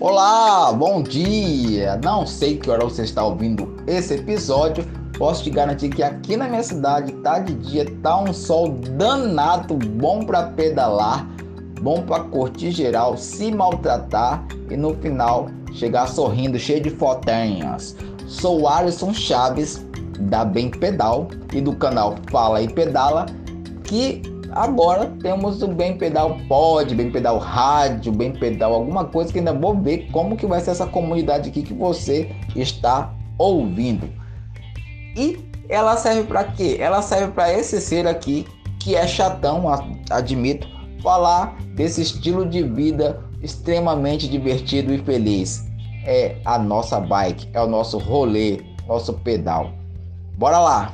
Olá, bom dia! Não sei que hora você está ouvindo esse episódio. Posso te garantir que aqui na minha cidade tá de dia, tá um sol danado, bom para pedalar, bom para curtir geral, se maltratar e no final chegar sorrindo, cheio de fotinhas. Sou Alisson Chaves da Bem Pedal e do canal Fala e Pedala, que agora temos o Bem Pedal Pod, Bem Pedal Rádio, Bem Pedal alguma coisa que ainda vou ver como que vai ser essa comunidade aqui que você está ouvindo. E ela serve para quê? Ela serve para esse ser aqui que é chatão, admito, falar desse estilo de vida extremamente divertido e feliz. É a nossa bike, é o nosso rolê, nosso pedal. Bora lá!